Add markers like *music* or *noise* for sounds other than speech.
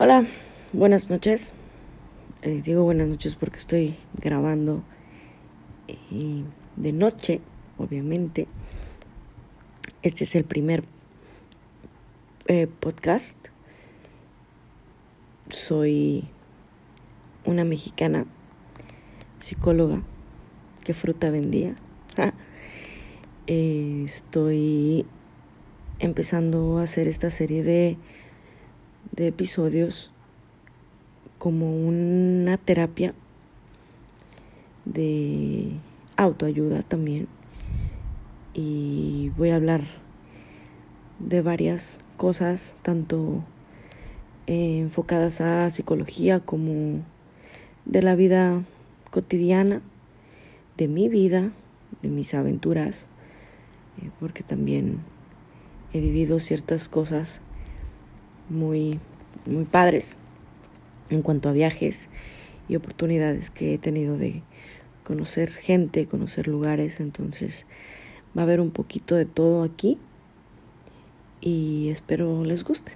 Hola, buenas noches. Eh, digo buenas noches porque estoy grabando eh, de noche, obviamente. Este es el primer eh, podcast. Soy una mexicana, psicóloga, que fruta vendía. *laughs* estoy empezando a hacer esta serie de de episodios como una terapia de autoayuda también. Y voy a hablar de varias cosas tanto eh, enfocadas a psicología como de la vida cotidiana de mi vida de mis aventuras eh, porque también he vivido ciertas cosas muy, muy padres en cuanto a viajes y oportunidades que he tenido de conocer gente, conocer lugares, entonces va a haber un poquito de todo aquí y espero les guste.